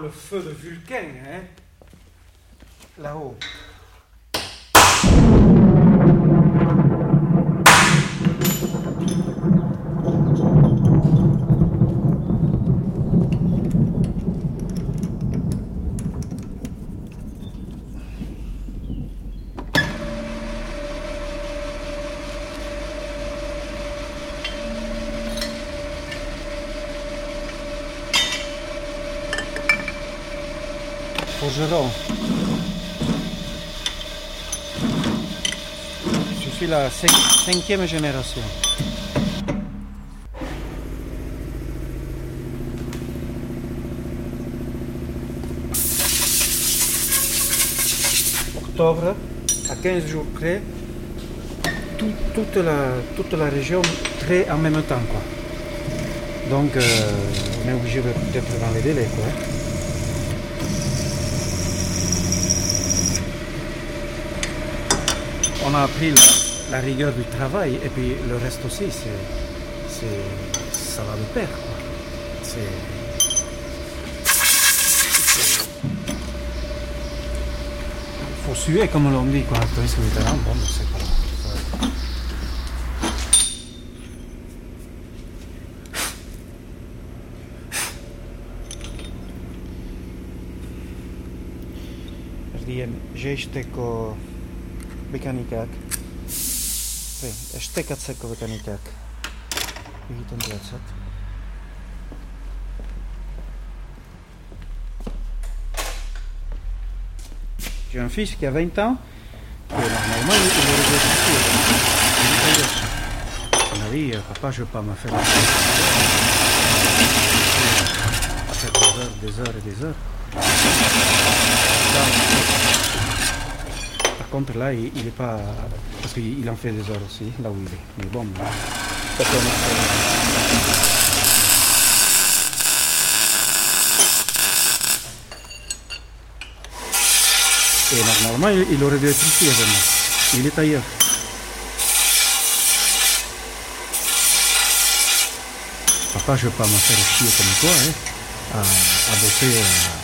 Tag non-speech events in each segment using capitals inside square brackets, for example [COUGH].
le feu de Vulcain, hein, là-haut. Je suis la cin- cinquième génération. Octobre, à 15 jours près, tout- toute, la, toute la région traite en même temps. Quoi. Donc, euh, on est obligé d'être dans les délais. Quoi. On a appris la, rigueur du travail et puis le reste aussi, c'est, ça va de pair. C'est, faut suer comme on dit quoi. Maintenant, bon, c'est pas. ça- j'ai un fils qui a 20 ans, et normalement il est On a dit, papa, je ne pas me faire des heures, des heures et des heures. Contre, là, il n'est pas. Parce qu'il il en fait des heures aussi, là où il est. Mais bon, Et normalement, il, aurait dû être ici avec. Il est ailleurs. Papa, je veux pas me faire chier comme toi, hein, à, à bosser. à-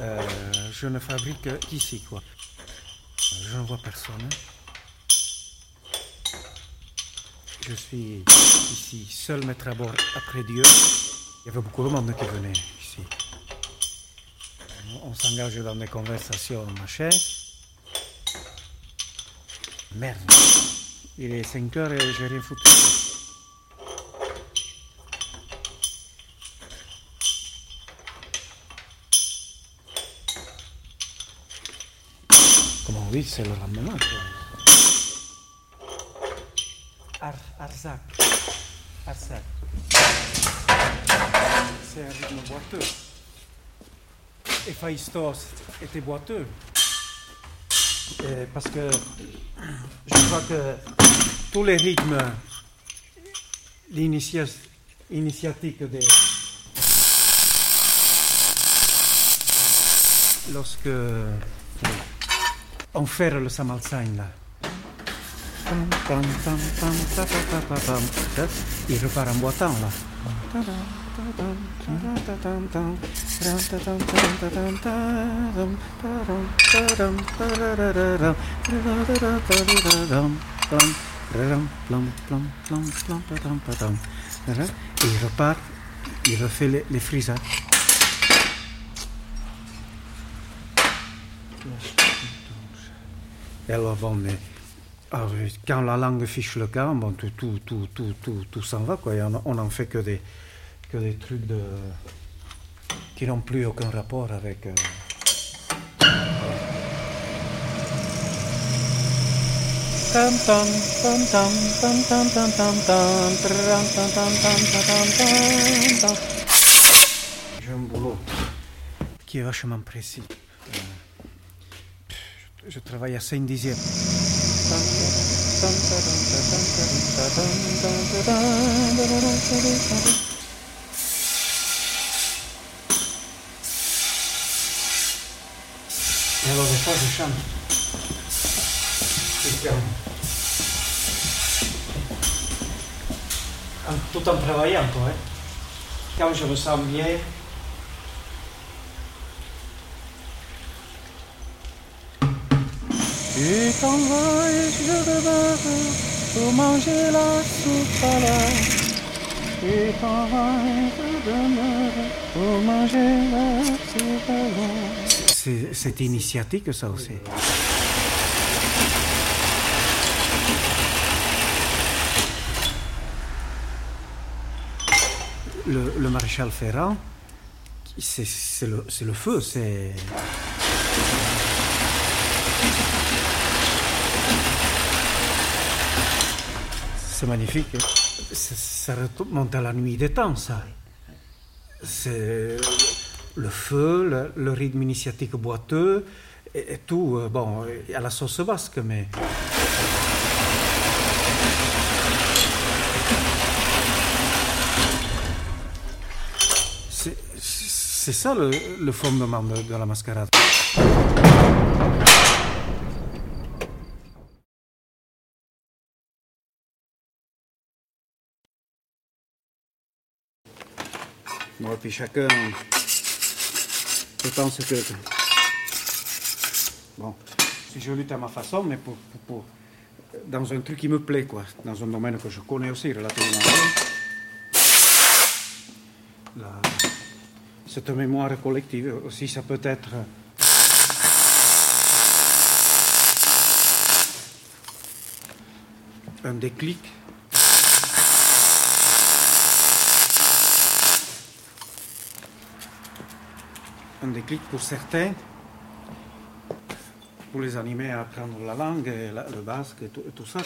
Euh, je ne fabrique qu'ici, quoi. Je ne vois personne. Je suis ici, seul maître à bord après Dieu. Il y avait beaucoup de monde qui venait ici. On s'engage dans des conversations, machin. Merde. Il est 5 heures et j'ai rien foutu. Comme on dit, c'est le lendemain. Ar Arzac. Arzac. C'est un rythme boiteux. Héphaïstos était boiteux. Et parce que je crois que tous les rythmes initiatiques des lorsque on fait le samalsain là. Il repart en boitant là. Et il repart, il refait les, les frisades. Et alors, bon, mais ah quand la langue fiche le camp, bon, tout, tout, tout, tout, tout, tout s'en va, quoi. On, on en fait que des, que des trucs de, qui n'ont plus aucun rapport avec. euh, J'ai un boulot qui est vachement précis. Euh, Je travaille à 5 dixièmes. Et alors, fois, je chante. Et quand- en- tout en travaillant, quoi. hein. Quand je Tu t'en vas et je demeure pour manger la soupe à la. Tu t'en vas et je demeure pour manger la soupe à la. C'est, c'est initiatique ça aussi. Le, maréchal Ferrand, c'est, le, feu, c'est. C'est magnifique. hein. Ça, remonte à la nuit des temps, ça. C'est le feu, le, rythme initiatique boiteux, et, et tout. euh, Bon, à la sauce basque, mais. C'est c'est ça le, fondement de, la mascarade. Et puis chacun, pense que, bon, si je lutte à ma façon, mais pour, dans un truc qui me plaît, quoi, dans un domaine que je connais aussi relativement cette mémoire collective aussi, ça peut être un déclic. Un déclic pour certains, pour les animer à apprendre la langue, et le basque et tout, ça.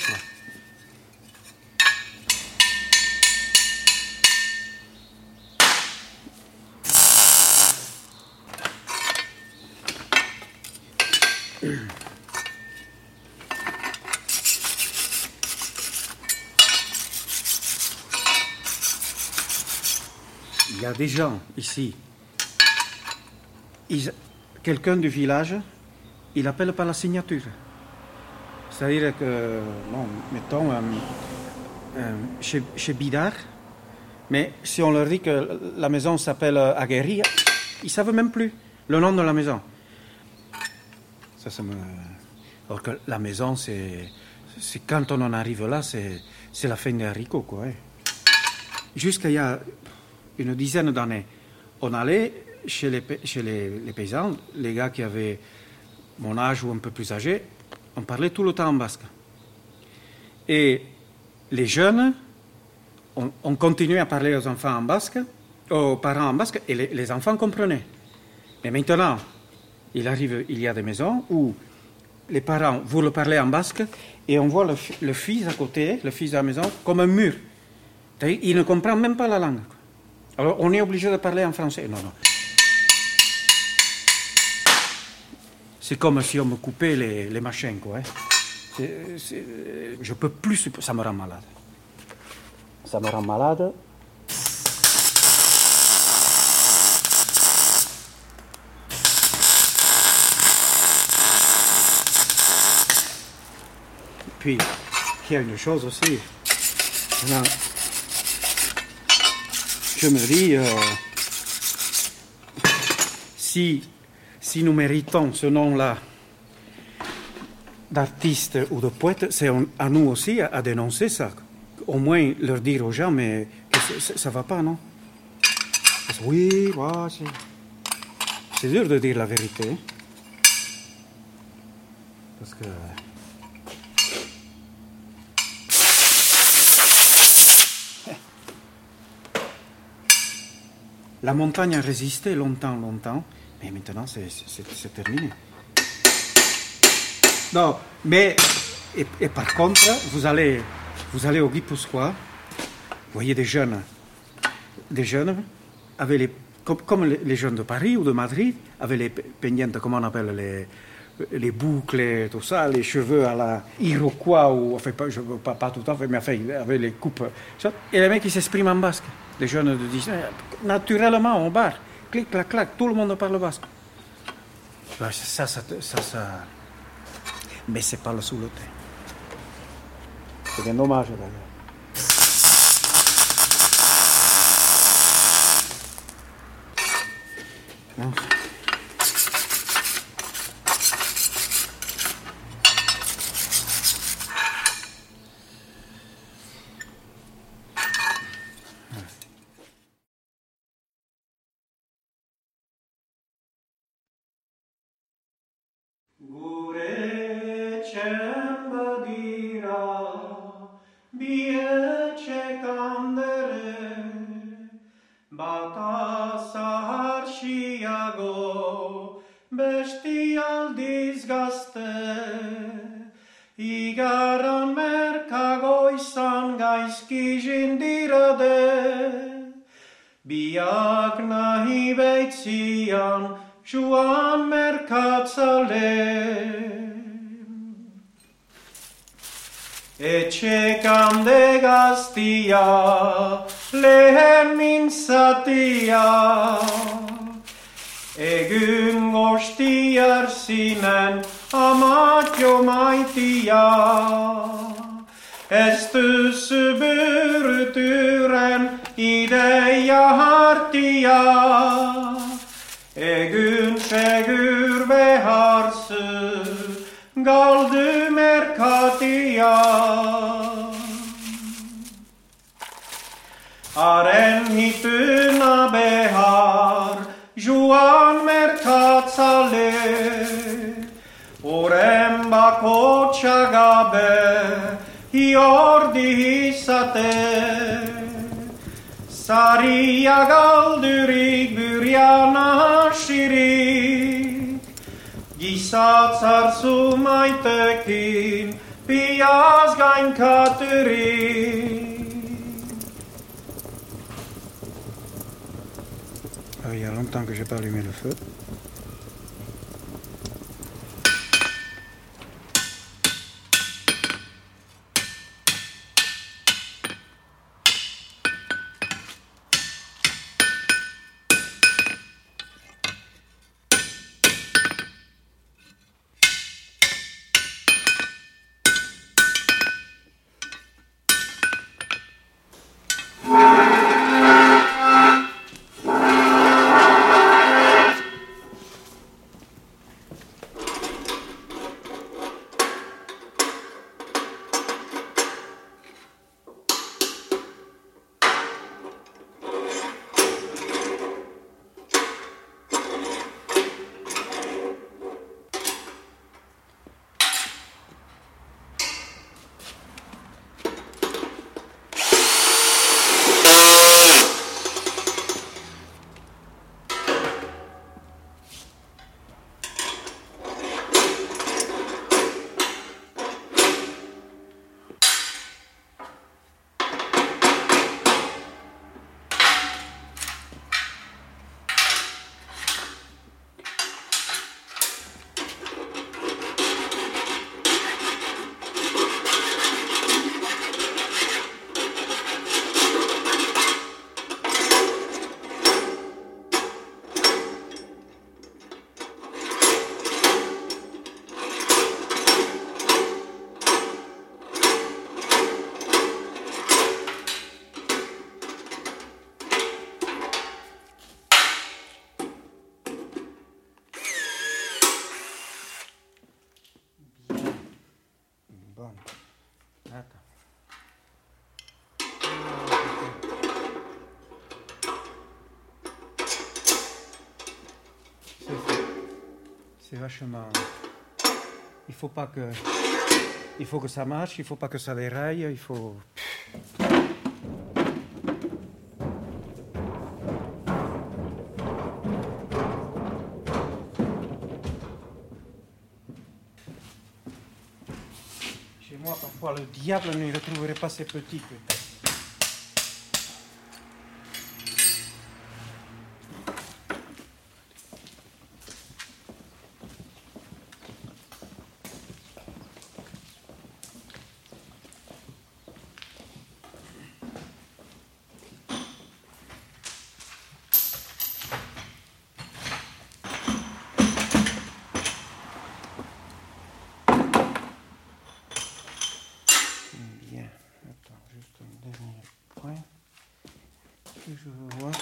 Des gens ici. Quelqu'un du village, il appelle par la signature. C'est-à-dire que, mettons, euh, euh, chez, chez Bidar, mais si on leur dit que la maison s'appelle euh, Aguerri, ils ne savent même plus le nom de la maison. Ça. Alors que la maison, c'est, quand on en arrive là, c'est, la fin des haricots, quoi. hein. Jusqu'à une dizaine d'années, on allait chez, les, paysans, les gars qui avaient mon âge ou un peu plus âgés, on parlait tout le temps en basque. Et les jeunes, on, on continuait à parler aux enfants en basque, aux parents en basque, et les, enfants comprenaient. Mais maintenant, il arrive, il y a des maisons où les parents veulent parler en basque et on voit le, le fils à côté, le fils de la maison, comme un mur. Il ne comprend même pas la langue. Alors on est obligé de parler en français. Non, non. C'est comme si on me coupait les, les machins, quoi. hein. C'est- je peux plus, ça me rend malade. Ça me rend malade. Puis, il y a une chose aussi. Là, je me dis, euh, si, si nous méritons ce nom-là d'artiste ou de poète, c'est à nous aussi à, dénoncer ça. Au moins leur dire aux gens, mais ça va pas, non? Oui, ouais, c'est... C'est dur de dire la vérité. hein. Parce que... La montagne a résisté longtemps, longtemps, mais maintenant c'est- terminé. Non, mais et, par contre, vous allez, vous allez au Guipuscoa, vous voyez des jeunes, des jeunes avec les, comme, les, jeunes de Paris ou de Madrid, avec les pe- pendientes, comment on appelle les les boucles, tout ça, les cheveux à la Iroquois, ou enfin, pas, pas, tout à fait, mais enfin, avec les coupes. Et les mecs, ils s'expriment en basque. Les jeunes de 19 naturellement, on bar. Clic, clac, clac, tout le monde parle basque. Ouais, ça, ça, ça, ça... Mais c'est pas le sous le thé. C'est bien dommage d'ailleurs. Non. Sangaisci gindirade, Biag nahi beitzian, Juan merkatzalem. Etxe kande gaztia, lehen mintzatia, Egun gostiar zinen, amatio maitia. Estus bürtyren ide ja hartia. Egyn se gyrve harsu, galdy merkatia. Aren hituna behar, juan merkatsale. Orem bakotxagabe, izate. Saria galdurik burian asirik, Gizatz hartzu maitekin, Piaz gainkaturik. Il y a longtemps que j'ai pas allumé le feu. C'est vachement. Il faut pas que. Il faut que ça marche, il faut pas que ça déraille, il faut. Chez moi, parfois, le diable ne retrouverait pas ses petits. Je vois.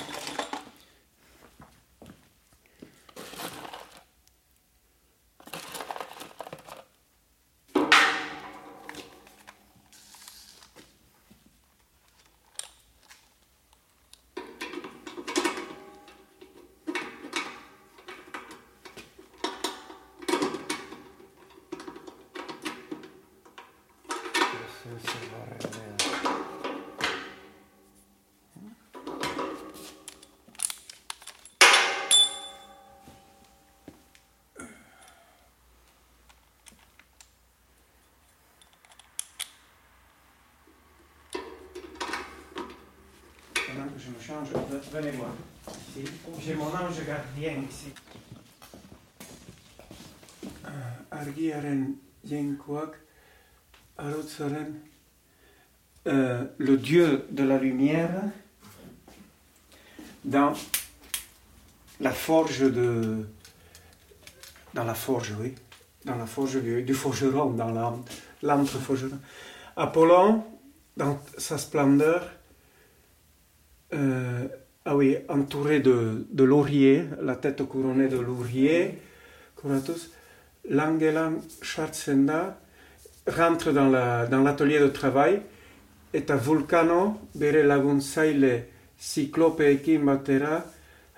Je me change. Venez voir. J'ai mon ange gardien ici. Argiaren Yenkwak, Arutsaren, euh, le dieu de la lumière, dans la forge de. Dans la forge, oui. Dans la forge du, du forgeron, dans l'antre forgeron. Apollon, dans sa splendeur, euh, ah oui, entouré de, de lauriers, la tête couronnée de lauriers, l'Angelan Schatzenda rentre dans l'atelier dans de travail. Et à Vulcano bere lagunzaile cyclopeekin batera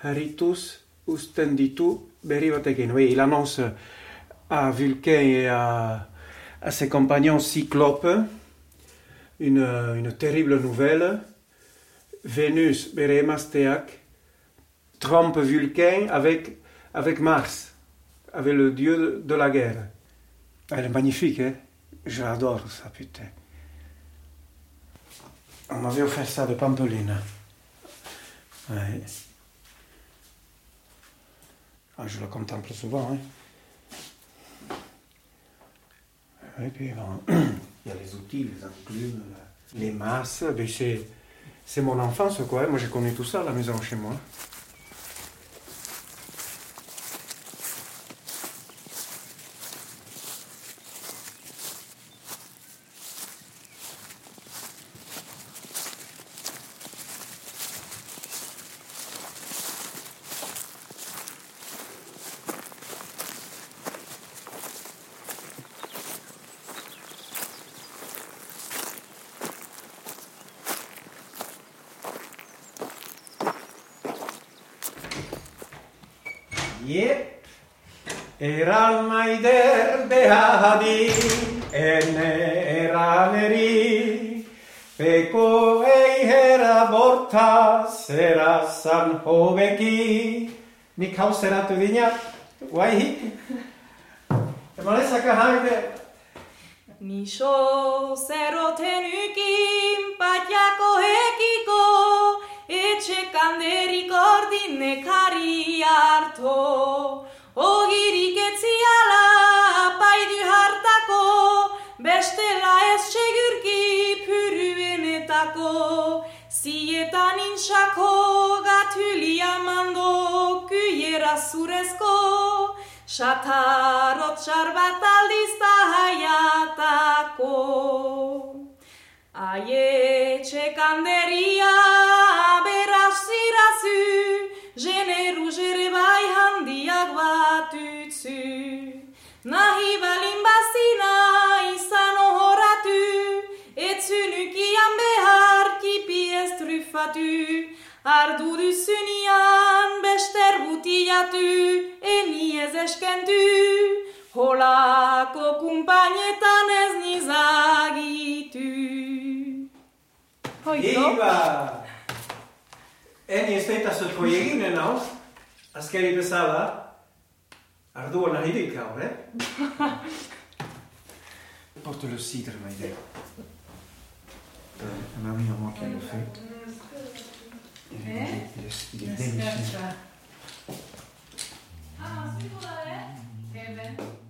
haritus ustenditu beri batekin. Oui, il annonce à Vulcain et à, à ses compagnons cyclopes une, une terrible nouvelle Vénus, Beremasteak, trompe Vulcain avec, avec Mars, avec le dieu de la guerre. Elle est magnifique, hein? J'adore ça, putain. On m'avait offert ça de Pampeline. Ouais. Ah, je la contemple souvent. Hein. Et puis, [CLEARS THROAT] il y a les outils, les enclumes, les masses. Ben c'est c'est mon enfance, quoi. Moi, j'ai connu tout ça à la maison chez moi. Yep. Eran maider behadi, ene eraneri, peko eihera borta, zera zan hobeki. Nik hau zeratu dina, guaihik. Eman ezak ahaide. Niso zeroten ukin, patiako hekiko, kande rikordin ekari harto. Ogirik etziala apai du hartako, bestela ez segurki pyruenetako. Zietan intxako gatulia mando, kuiera zurezko, Satarot txar bat aldizta haiatako. Aie txekanderia txekanderia Generu jere bai handiak bat utzu. Nahi balin bazina izan ohoratu, etzunukian behar kipi ez trufatu. Ardu duzunian bester butiatu, eni ez eskentu. Holako kumpainetan ez nizagitu. Iba! En ez da itazotko eginen hau, azkari bezala, ardoa nahirik hau, eh? Porte le cidre, maide. Ma mère, à moi qui le fait. Il est, il est, il est démissionnaire. Ah, c'est pour la Eh ben.